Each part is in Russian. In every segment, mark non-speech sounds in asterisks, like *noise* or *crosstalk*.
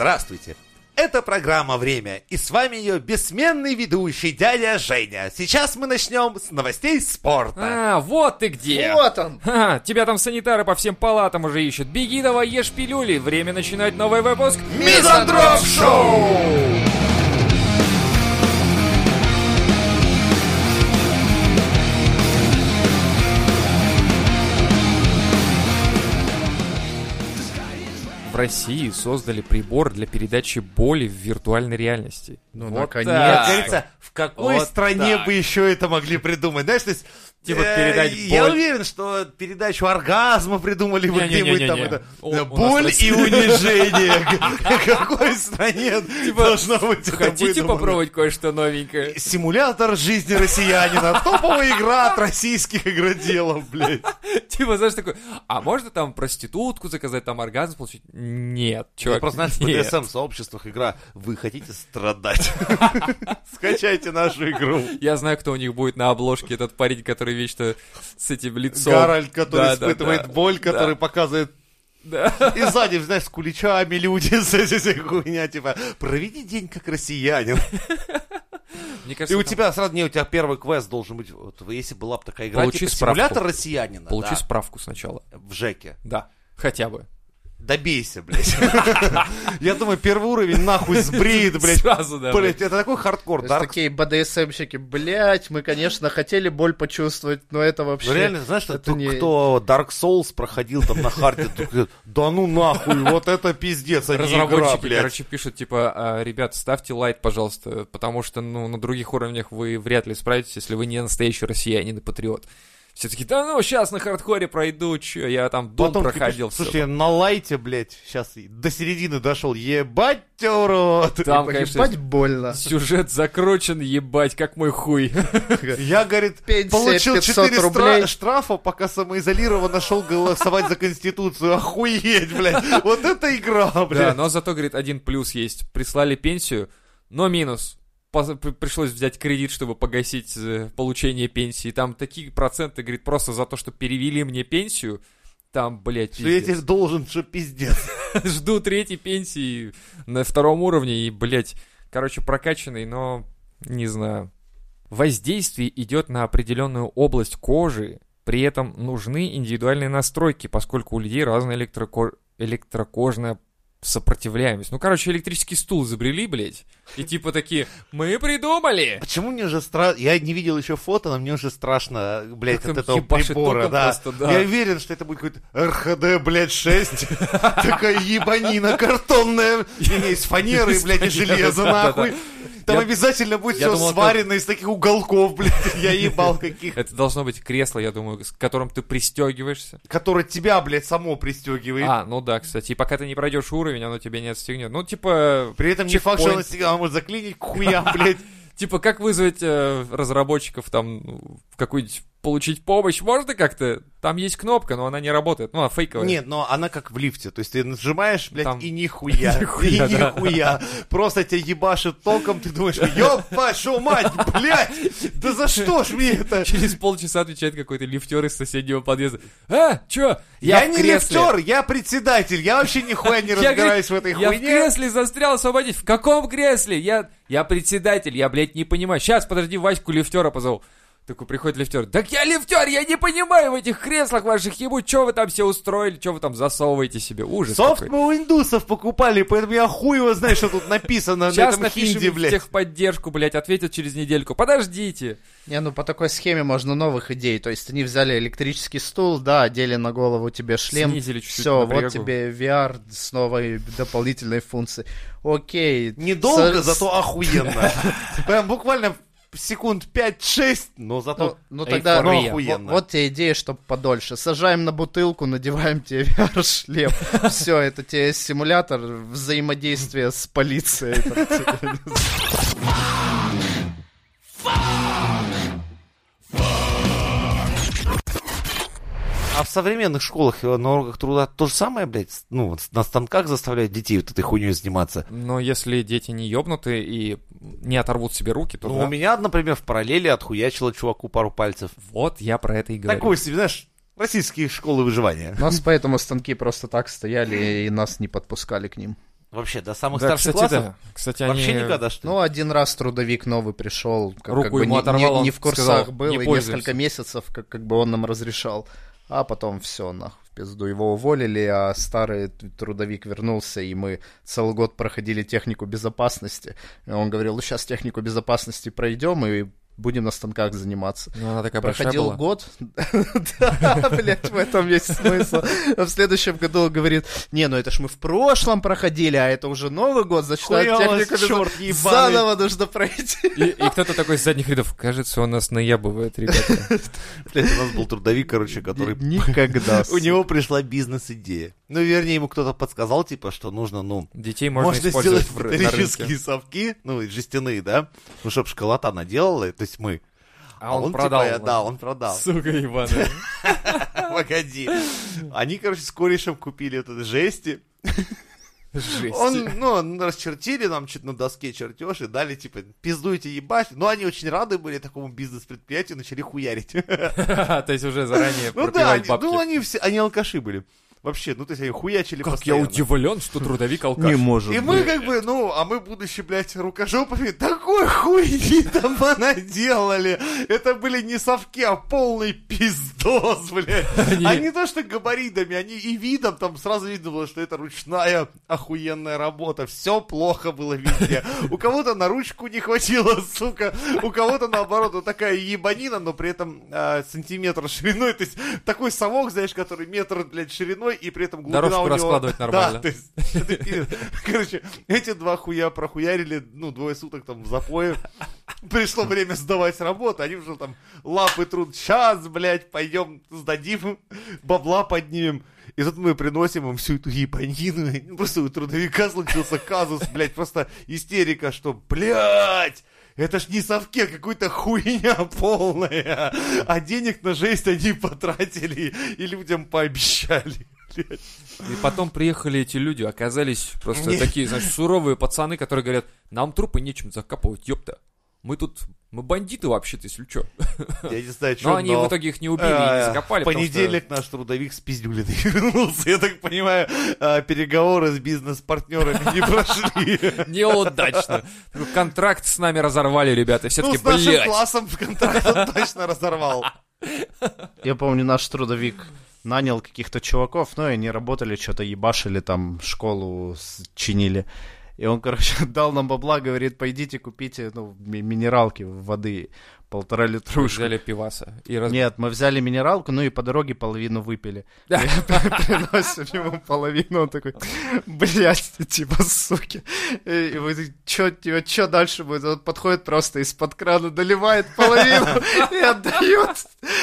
Здравствуйте! Это программа «Время», и с вами ее бессменный ведущий дядя Женя. Сейчас мы начнем с новостей спорта. А, вот ты где! Вот он! Ха, тебя там санитары по всем палатам уже ищут. Беги давай, ешь пилюли. Время начинать новый выпуск. Мизантроп Шоу! России создали прибор для передачи боли в виртуальной реальности. Ну, Вот наконец. так. Как говорится, в какой Вот стране так. бы еще это могли придумать? Знаешь, то есть... Типа э, передать Я боль. уверен, что передачу оргазма придумали бы где-нибудь там. это, боль и *laughs* унижение. В какой стране должно быть это Хотите попробовать кое-что новенькое? Симулятор жизни россиянина. Топовая игра от российских игроделов, блядь. Типа, знаешь, такой, а можно там проститутку заказать, там оргазм получить? Нет, Я чувак, просто знаешь, в нет. BDSM-сообществах игра «Вы хотите страдать?» *laughs* Скачайте нашу игру. Я знаю, кто у них будет на обложке, этот парень, который вечно с этим лицом. Гарольд, который Да, да, испытывает да. боль, который Да. показывает Да. И сзади, знаешь, с куличами люди, *laughs* с этой хуйня, типа, проведи день как россиянин. Мне И кажется, у там- тебя сразу, не, у тебя первый квест должен быть, вот, если была бы такая игра, Получи типа справку. симулятор россиянина, Получи да, справку сначала. в ЖЭКе. Да, хотя бы. Добейся, блядь. *laughs* Я думаю, первый уровень нахуй сбреет, блядь. Сразу, да. Блядь, это такой хардкор, да? такие БДСМщики, блять, мы, конечно, хотели боль почувствовать, но это вообще... Ну реально, знаешь, это кто, не- кто Dark Souls проходил там на харде, да ну нахуй, вот это пиздец, а Разработчики, блядь. короче, пишут, типа, «А, ребят, ставьте light, пожалуйста, потому что, ну, на других уровнях вы вряд ли справитесь, если вы не настоящий россиянин и патриот. Все таки да ну, сейчас на хардкоре пройду, чё, я там дом Потом проходил. кипиш- Слушай, на лайте, блядь, сейчас до середины дошел. Ебать урод! Там, Погибать конечно, больно. сюжет закручен, ебать, как мой хуй. *laughs* Я, говорит, Пенсия получил 500 4 стра- рублей. штрафа, пока самоизолированно шел голосовать за Конституцию. Охуеть, блядь. Вот это игра, Да, блядь. но зато, говорит, один плюс есть. Прислали пенсию, но минус. Пришлось взять кредит, чтобы погасить э, получение пенсии. Там такие проценты, говорит, просто за то, что перевели мне пенсию. Там, блядь, Что я пиздец. тебе должен, что пиздец. *laughs* Жду третьей пенсии на втором уровне и, блядь, короче, прокачанный, но не знаю. Воздействие идет на определенную область кожи, при этом нужны индивидуальные настройки, поскольку у людей разная электроко- электрокожная сопротивляемость. Ну, короче, электрический стул изобрели, блядь, и типа такие, мы придумали! Почему мне уже страшно? Я не видел еще фото, но мне уже страшно, блядь, Как от этого прибора, да. просто, да. Я уверен, что это будет какой-то РХД, блядь, 6. *laughs* Такая ебанина картонная. Не, из фанеры, блядь, и железа, нахуй. Там Я- обязательно будет я все думал, сварено из таких уголков, блядь. *laughs* Я ебал каких. Это должно быть кресло, я думаю, с которым ты пристегиваешься. Которое тебя, блядь, само пристегивает. А, ну да, кстати. И пока ты не пройдешь уровень, оно тебя не отстегнет. Ну, типа, При этом не факт, что чекпоинт. Может заклинить к хуям, блядь. *laughs* Типа, как вызвать э, разработчиков там в какую-нибудь получить помощь? Можно как-то? Там есть кнопка, но она не работает. Ну, а фейковая. Нет, но она как в лифте. То есть ты нажимаешь, блядь, Там- и нихуя. *laughs* И Нихуя. Просто тебя ебашит током, ты думаешь, ёб вашу мать, блядь, да за что ж мне это? Через полчаса отвечает какой-то лифтер из соседнего подъезда. А, чё? Я, в не лифтер, я председатель, я вообще нихуя не *laughs* Я, разбираюсь в этой Я в хуйне. кресле застрял, освободить. В каком кресле? Я, я председатель, я, блядь, не понимаю. Сейчас, подожди, Ваську лифтера позову. Такой приходит лифтер. Так я лифтер, я не понимаю в этих креслах ваших ебуть, что вы там все устроили, что вы там засовываете себе. Ужас Софт какой. мы у индусов покупали, поэтому я хуй его знаю, что тут написано на Сейчас этом напишем хинди, в блядь. техподдержку, блядь, ответят через недельку. Подождите. Не, ну по такой схеме можно новых идей. То есть они взяли электрический стул, да, одели на голову тебе шлем. Снизили чуть-чуть Все, вот тебе VR с новой дополнительной функцией. Окей. Недолго, Со- зато охуенно. *laughs* Прям буквально секунд 5-6, но Ну, зато... ну тогда эйфория. ну, Охуенно. вот, вот тебе идея, чтобы подольше. Сажаем на бутылку, надеваем тебе *laughs* VR-шлем. Все, это тебе симулятор взаимодействия с полицией. *laughs* А в современных школах, на уроках труда то же самое, блядь, ну, вот на станках заставляют детей вот этой хуйней заниматься. Но если дети не ёбнуты и не оторвут себе руки, то Ну, да. у меня, например, в параллели отхуячило чуваку пару пальцев. Вот я про это и говорю. Такой себе, знаешь, российские школы выживания. У нас поэтому станки просто так стояли, и нас не подпускали к ним. Вообще, до самых Да, старших кстати, классов? да. Кстати, Вообще они... никогда, что ли? Ну, один раз трудовик новый пришел, как, Руку как бы ему не, оторвал, не- не в курсах сказал, был, «Не и пользуйся». несколько месяцев, как, как бы он нам разрешал. А потом все, нахуй, пизду. Его уволили, а старый трудовик вернулся, и мы целый год проходили технику безопасности. И он говорил, ну, сейчас технику безопасности пройдем, и будем на станках заниматься. Ну, она такая Проходил была. год. *laughs* Да, блядь, в этом весь смысл. В следующем году он говорит, не, ну это ж мы в прошлом проходили, а это уже Новый год, значит, у ебаный. заново нужно пройти. И, кто-то такой с задних рядов, кажется, он нас наябывает, ребята. Блядь, у нас был трудовик, короче, который... Никогда. *laughs* У него пришла бизнес-идея. Ну, вернее, ему кто-то подсказал, типа, что нужно, ну, Детей можно, можно использовать сделать в металлические рынке. совки, ну, и жестяные, да? Ну, чтоб школота наделала, то есть мы. А он, типа, продал. я- да, он продал. Сука ебаная. *laughs* Погоди. Они, короче, с корешем купили вот жести. Жесть. Он, ну, он расчертили нам что-то на доске чертеж и дали, типа, пиздуйте ебать. Но они очень рады были такому бизнес-предприятию, начали хуярить. *laughs* То есть уже заранее Ну да, ну они все, они алкаши были. Вообще, ну то есть они хуячили Как я постоянно. удивлен, что трудовик алкаш. может И мы как бы, ну, а мы, будучи, блядь, рукожопами, такой хуйни *laughs* там наделали. Это были не совки, а полный пиздос, блядь. Они- А не то, что габаритами, они и видом там сразу видно было, что это ручная охуенная работа. Все плохо было везде. У кого-то на ручку не хватило, сука. У кого-то, наоборот, вот такая ебанина, но при этом а, сантиметр шириной. То есть такой совок, знаешь, который метр, блядь, шириной, и при этом глубина Дорожку у него... раскладывать *laughs* нормально. Да, есть. Короче, эти два хуя прохуярили, ну, двое суток там в запое. Пришло время сдавать работу, они уже там лапы труд. Сейчас, блядь, пойдем сдадим, бабла поднимем. И тут мы приносим им всю эту ебанину. Просто у трудовика случился казус, блядь, просто истерика, что, блядь, это ж не совке, какой-то хуйня полная. А денег на жесть они потратили и людям пообещали. Блядь. И потом приехали эти люди, оказались просто такие, значит, суровые пацаны, которые говорят, нам трупы нечем закапывать, ёпта. Мы тут, мы бандиты вообще-то, если чё. Я не знаю, что, Но они в итоге их не убили и не закопали, В что- понедельник наш трудовик с пиздюлиной *laughs* вернулся. Я так понимаю, а, переговоры с бизнес-партнерами не прошли. *laughs* Неудачно. Контракт с нами разорвали, ребята. Все Ну, таки с нашим блядь. классом контракт он точно разорвал. Я помню, наш трудовик нанял каких-то чуваков, ну, и они работали, что-то ебашили там, школу чинили. И он, короче, *laughs* дал нам бабла, говорит, пойдите купите, ну, ми- минералки, воды, полтора литрушку. Взяли пиваса. И раз... Нет, мы взяли минералку, ну и по дороге половину выпили. *laughs* Я Приносим ему половину, он такой, блядь, типа, суки. И вы, чё, типа, дальше будет? Он подходит просто из-под крана, доливает половину и отдает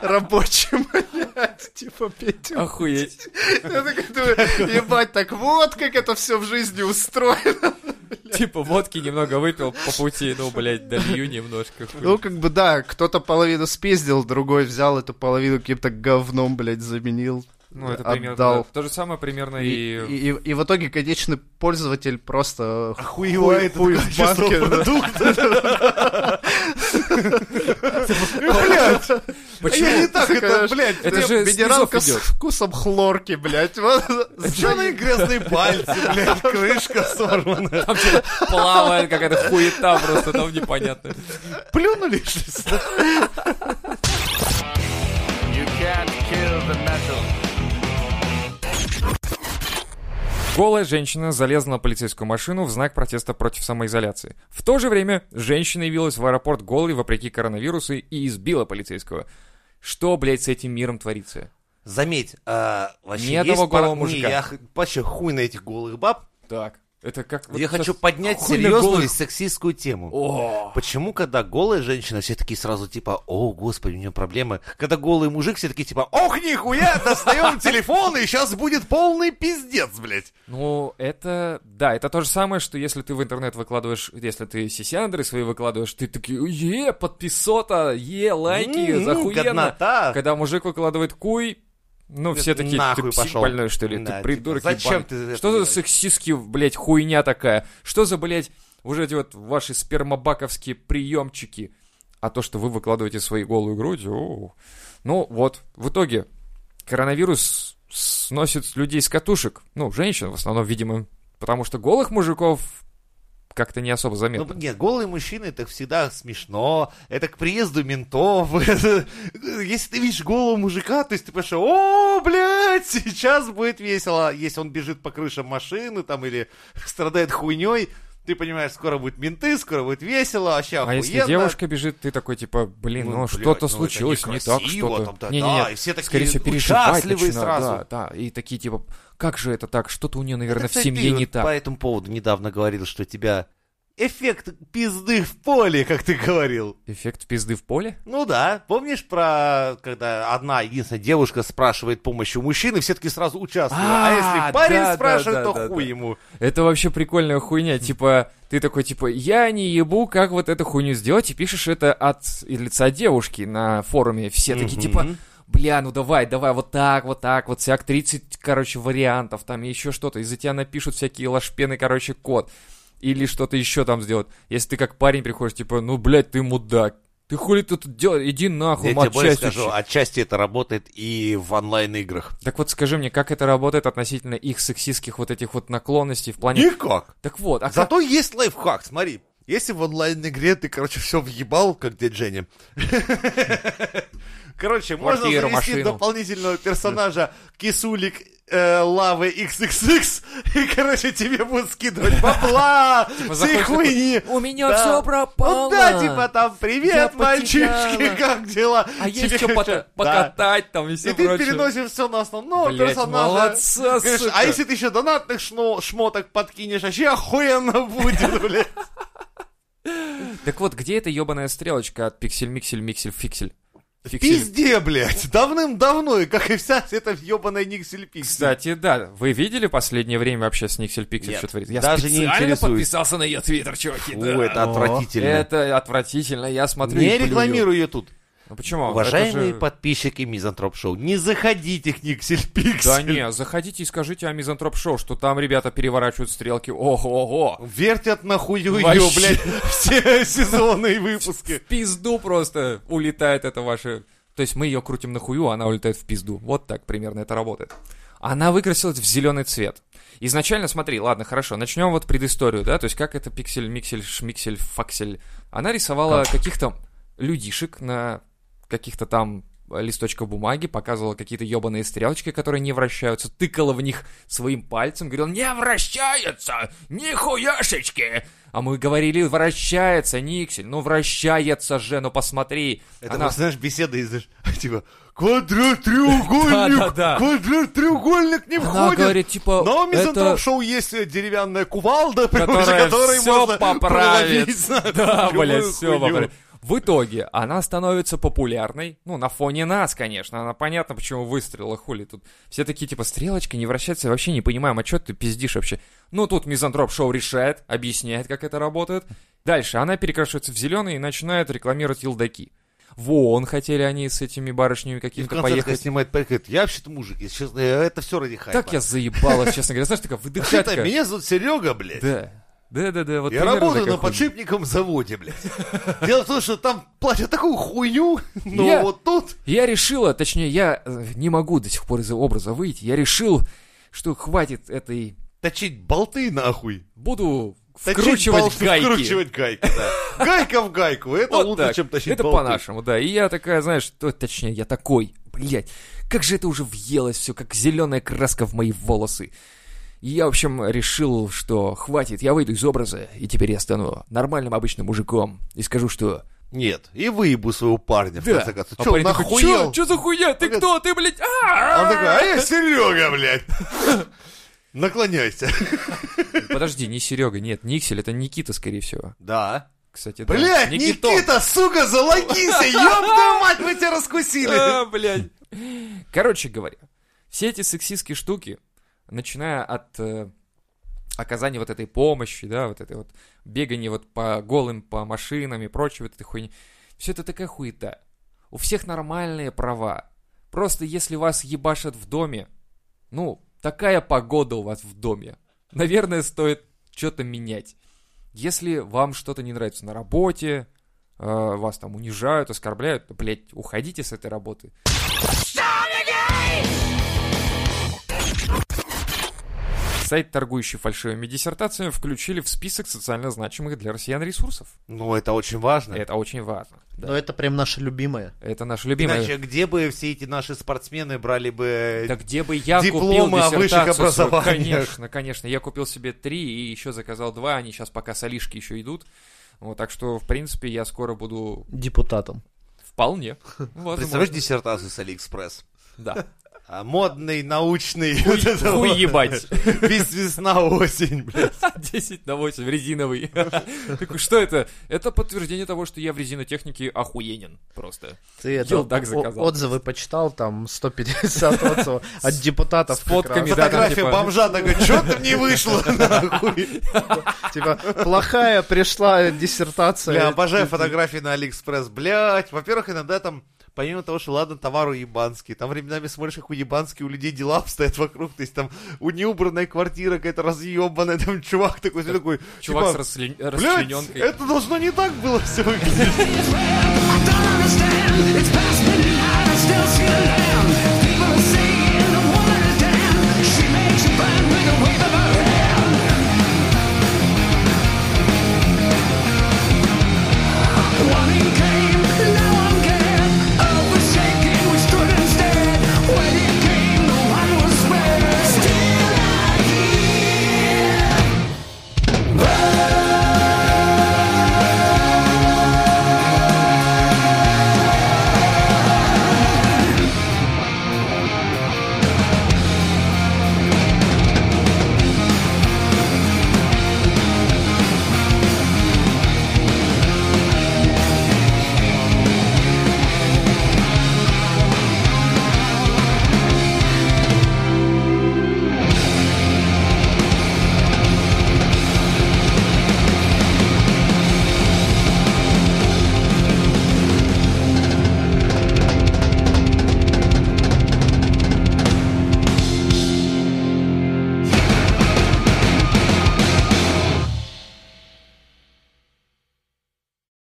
рабочим, блядь, типа, пейте. Охуеть. Я такой думаю, ебать, так вот как это все в жизни устроено. Типа водки немного выпил по пути, ну, блядь, долью немножко. Ну, как бы, да, кто-то половину спиздил, другой взял эту половину каким-то говном, блядь, заменил. Ну, это примерно... отдал. да. То же самое примерно И, и... и, и- и в итоге конечный пользователь просто Охуевает хуй от в банке. а *laughs* Почему? я не так это, блядь. Это же Минералка с вкусом хлорки, блядь. Чё на грязные пальцы, блядь, крышка сорвана. Там что-то плавает какая-то хуета просто, там непонятно. Плюнули, что ли? Голая женщина залезла на полицейскую машину в знак протеста против самоизоляции. В то же время женщина явилась в аэропорт голой вопреки коронавирусу и избила полицейского. Что, блядь, с этим миром творится? Заметь, а, вообще Ни одного есть голого Не, мужика. я х- вообще хуй на этих голых баб. Так, это как... вот я сейчас хочу поднять серьезную голых- сексистскую тему. О, Почему, когда голая женщина, все такие сразу типа, о, господи, у нее проблемы. Когда голый мужик, все такие типа, ох, нихуя, достаем *laughs* телефон, и сейчас будет полный пиздец, блядь. Ну, это... Да, это то же самое, что если ты в интернет выкладываешь, если ты сисяндры свои выкладываешь, ты такие, е, подписота, е, лайки, М, захуенно. Когда мужик выкладывает куй, ну, все такие, Нахуй ты пошел. больной, что ли? Да, ты придурок типа, зачем ты Что за сексистский, блядь, хуйня такая? Что за, блядь, уже эти вот ваши спермобаковские приемчики? А то, что вы выкладываете свои голую грудь, о. ну вот, в итоге коронавирус сносит людей с катушек, ну, женщин в основном, видимо, Потому что голых мужиков как-то не особо Ну, заметно. нет, голые мужчины, это всегда смешно. Это к приезду ментов. *laughs* Если ты видишь голого мужика, то есть ты понимаешь, о, блядь, сейчас будет весело. Если он бежит по крышам машины там или страдает хуйней, ты понимаешь, скоро будут менты, скоро будет весело, вообще а охуенно. если девушка бежит, ты такой, типа, блин, ну, блядь, что-то ну, случилось, не так, некрасиво что-то. да, Не-не-не, да, и все такие скорее всего, переживать начинают, сразу. Да, да, и такие, типа, как же это так, что-то у нее, наверное, Это, в семье ты не вот так. По этому поводу недавно говорил, что тебя эффект пизды в поле, как ты говорил. Эффект пизды в поле? Ну да, помнишь про, когда одна единственная девушка спрашивает помощи у мужчины, все таки сразу участвуют. А, А, если парень да, спрашивает, да, то да, хуй да. ему. Это вообще прикольная хуйня, типа, ты такой, типа, я не ебу, как вот эту хуйню сделать, и пишешь это от лица девушки на форуме. Все такие, типа, бля, ну давай, давай, вот так, вот так, вот всяк 30, короче, вариантов, там еще что-то. Из-за тебя напишут всякие лошпены, короче, код. Или что-то еще там сделать. Если ты как парень приходишь, типа, ну, блядь, ты мудак. Ты хули тут делаешь? Иди нахуй, Я тебе более скажу, учи». отчасти это работает и в онлайн-играх. Так вот скажи мне, как это работает относительно их сексистских вот этих вот наклонностей в плане... Никак. Так вот, а как... Зато есть лайфхак, смотри. Если в онлайн-игре ты, короче, все въебал, как дядь Женя. *laughs* Короче, можно завести дополнительного персонажа Кисулик э, Лавы XXX, *laughs* и, короче, тебе будут скидывать бабла, *laughs* Типа всей хуйни. У меня все пропало. Ну да, типа там, привет, мальчишки, *laughs* как дела? А есть что покатать там и все И ты переносишь все на основного персонажа. молодца, а если ты еще донатных шмоток подкинешь, вообще охуенно будет, блядь. Так вот, где эта ебаная стрелочка от пиксель-миксель-миксель-фиксель? Фиксель. Пизде, блядь. *laughs* Давным-давно, как и вся *laughs* эта ебаная Никсель Пиксель. Кстати, да, вы видели последнее время вообще с Никсель Пиксель, что творит? Я даже не интересуюсь. подписался на ее твиттер, чуваки. Фу, да. это отвратительно. Это отвратительно, я смотрю Не плюю. рекламируй ее тут. Ну почему? Уважаемые же- подписчики Мизантроп Шоу, не заходите к Никсель Пиксель. Да не, заходите и скажите о Мизантроп Шоу, что там ребята переворачивают стрелки. Ого-го! Вертят нахую ее, блядь, все *laughs* сезоны и выпуски. В пизду просто улетает это ваше... То есть мы ее крутим на хую, а она улетает в пизду. Вот так примерно это работает. Она выкрасилась в зеленый цвет. Изначально, смотри, ладно, хорошо, начнем вот предысторию, да, то есть как это пиксель, миксель, шмиксель, факсель. Она рисовала каких-то людишек на каких-то там листочках бумаги, показывала какие-то ебаные стрелочки, которые не вращаются, тыкала в них своим пальцем, говорила, не вращается, нихуяшечки. А мы говорили, вращается, Никсель, ну вращается же, ну посмотри. Это, Она- знаешь, беседа из, типа, квадрат-треугольник, Да-да-да. квадрат-треугольник не Она входит. говорит, типа, Но у это... Шоу есть деревянная кувалда, *laughs* при *laughs* которой можно поправит. *laughs* Да, блядь, все поправит. В итоге она становится популярной, ну, на фоне нас, конечно, она понятно, почему выстрелила, хули тут. Все такие, типа, стрелочка не вращается, вообще не понимаем, а что ты пиздишь вообще? Ну, тут Мизантроп Шоу решает, объясняет, как это работает. Дальше она перекрашивается в зеленый и начинает рекламировать елдаки. Вон, хотели они с этими барышнями конце такая поехать. снимает парень, говорит, я вообще-то мужик, если честно, это все ради хайпа. Так я заебалась, честно говоря. Знаешь, такая Вообще-то выдыхатка. меня зовут Серега, блядь. Да. Да-да-да, вот Я работаю на хуйня. подшипниковом заводе, блядь. *laughs* Дело в том, что там платят такую хуйню, *laughs* но Я- вот тут... Я решила, точнее, я э, не могу до сих пор из образа выйти, я решил, что хватит этой... Точить болты нахуй. Буду Точить вкручивать болты, гайки. Вкручивать гайки, да. *laughs* Гайка в гайку, это Вот лучше, так. чем тащить Это болты. по-нашему, да. И я такая, знаешь, то, точнее, я такой, блядь, как же это уже въелось все, как зеленая краска в мои волосы. И я, в общем, решил, что хватит, я выйду из образа, и теперь я стану нормальным обычным мужиком. И скажу, что... Нет, и выебу своего парня, в Да. конце концов. А нахуел? «Чё? Чё за хуйня? Ты Он кто? Ты, блядь, А он такой, а я Серега, блядь. *laughs* Наклоняйся. Подожди, не Серега, нет, Никсель, это Никита, скорее всего. Да. Кстати, да. Блядь, Никитон. Никита, сука, залогинься, *laughs* ёб твою мать, мы тебя раскусили. А, блядь. Короче говоря, все эти сексистские штуки, начиная от э, оказания вот этой помощи, да, вот этой вот бегания вот по голым, по машинам и прочей вот этой хуйни, все это такая хуета. У всех нормальные права. Просто если вас ебашат в доме, ну, такая погода у вас в доме. Наверное, стоит что-то менять. Если вам что-то не нравится на работе, э, вас там унижают, оскорбляют, то, блядь, уходите с этой работы. Сайт, торгующий фальшивыми диссертациями, включили в список социально значимых для россиян ресурсов. Ну, это очень важно. Это очень важно. Да. Но это прям наше любимое. Это наше любимое. Иначе где бы все эти наши спортсмены брали бы... Да где бы я Дипломы купил о высших образованиях. Конечно, конечно. Я купил себе три и еще заказал два. Они сейчас пока с Алишки еще идут. Вот, так что, в принципе, я скоро буду Депутатом. вполне. Возможно. Представляешь диссертацию с Алиэкспресс? Да. А, модный, научный. вот это Хуй вот. ебать. Вес весна, осень, блядь. *laughs* 10 на 8, резиновый. *laughs* Такой, что это? Это подтверждение того, что я в резинотехнике охуенен просто. Ты это, о- заказал. отзывы почитал, там 150 *laughs* отзывов от депутатов. С фотками, да, там, Фотография типа- бомжа такой, что-то не вышло. Типа, плохая пришла диссертация. Я обожаю фотографии на Алиэкспресс, блядь. Во-первых, иногда там, помимо того, что ладно, товар уебанский, там временами смотришь, как уебанский у людей дела *laughs* обстоят вокруг, то есть там у неубранная квартира какая-то разъебанная, там чувак такой, это, такой, чувак типа, с расчлен... расчлененкой. это должно не так было все выглядеть. *laughs*